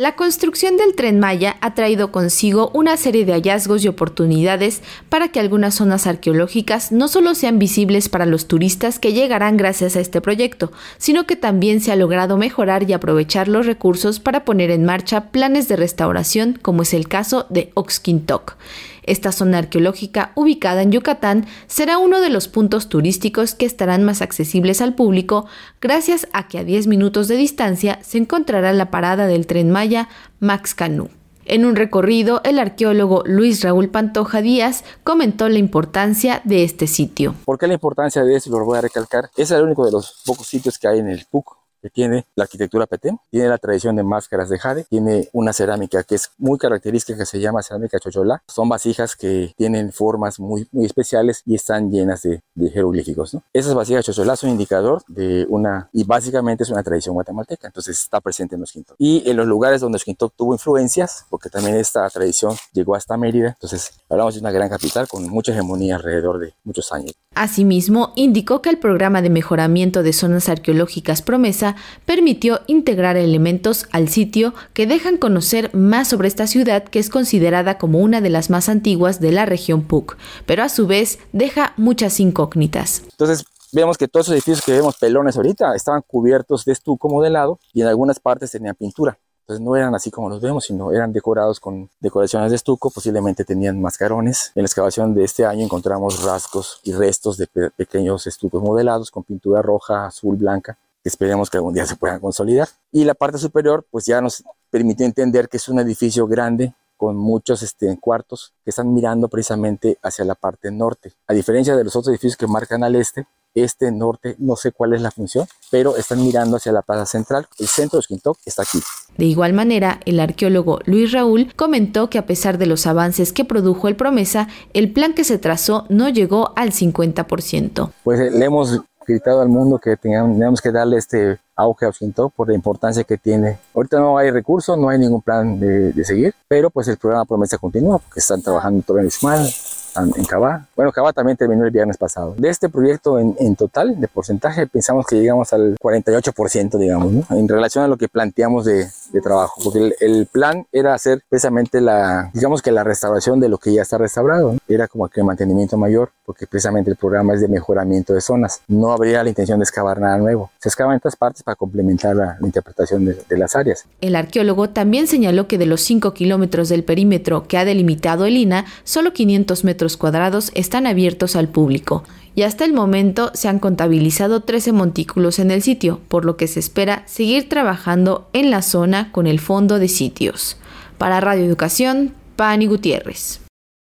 La construcción del tren Maya ha traído consigo una serie de hallazgos y oportunidades para que algunas zonas arqueológicas no solo sean visibles para los turistas que llegarán gracias a este proyecto, sino que también se ha logrado mejorar y aprovechar los recursos para poner en marcha planes de restauración, como es el caso de Oxquintoc. Esta zona arqueológica, ubicada en Yucatán, será uno de los puntos turísticos que estarán más accesibles al público gracias a que a 10 minutos de distancia se encontrará la parada del tren Maya Max Canú. En un recorrido, el arqueólogo Luis Raúl Pantoja Díaz comentó la importancia de este sitio. ¿Por qué la importancia de esto? Lo voy a recalcar. Es el único de los pocos sitios que hay en el PUC que tiene la arquitectura Petén, tiene la tradición de máscaras de jade, tiene una cerámica que es muy característica que se llama cerámica chocholá. Son vasijas que tienen formas muy, muy especiales y están llenas de, jeroglíficos. ¿no? Esas vasijas chocholá son indicador de una, y básicamente es una tradición guatemalteca, entonces está presente en los Quintoc. Y en los lugares donde los tuvo influencias, porque también esta tradición llegó hasta Mérida, entonces hablamos de una gran capital con mucha hegemonía alrededor de muchos años. Asimismo, indicó que el programa de mejoramiento de zonas arqueológicas Promesa permitió integrar elementos al sitio que dejan conocer más sobre esta ciudad que es considerada como una de las más antiguas de la región PUC, pero a su vez deja muchas incógnitas. Entonces, vemos que todos los edificios que vemos pelones ahorita estaban cubiertos de estuco modelado y en algunas partes tenían pintura. Entonces no eran así como los vemos, sino eran decorados con decoraciones de estuco, posiblemente tenían mascarones. En la excavación de este año encontramos rasgos y restos de pequeños estucos modelados con pintura roja, azul, blanca, que esperemos que algún día se puedan consolidar. Y la parte superior, pues ya nos permitió entender que es un edificio grande con muchos este, cuartos que están mirando precisamente hacia la parte norte. A diferencia de los otros edificios que marcan al este, este norte, no sé cuál es la función, pero están mirando hacia la plaza central. El centro de Esquintoc está aquí. De igual manera, el arqueólogo Luis Raúl comentó que a pesar de los avances que produjo el Promesa, el plan que se trazó no llegó al 50%. Pues eh, le hemos gritado al mundo que teníamos que darle este auge a Esquintoc por la importancia que tiene. Ahorita no hay recursos, no hay ningún plan de, seguir, pero pues el programa Promesa continúa porque están trabajando todo en Ismael, en Cabá. Bueno, Cabá también terminó el viernes pasado. De este proyecto en, en total, de porcentaje, pensamos que llegamos al 48%, digamos, ¿no? en relación a lo que planteamos de, de trabajo, porque el, plan era hacer precisamente la, digamos que la restauración de lo que ya está restaurado, era como que el mantenimiento mayor, porque precisamente el programa es de mejoramiento de zonas, no habría la intención de excavar nada nuevo, se excavan estas partes para complementar la, interpretación de, de, las áreas. El arqueólogo también señaló que de los 5 kilómetros del perímetro que ha delimitado el INA, solo 500 cuadrados están abiertos al público y hasta el momento se han contabilizado 13 montículos en el sitio, por lo que se espera seguir trabajando en la zona con el fondo de sitios. Para Radio Educación, Pani Gutiérrez.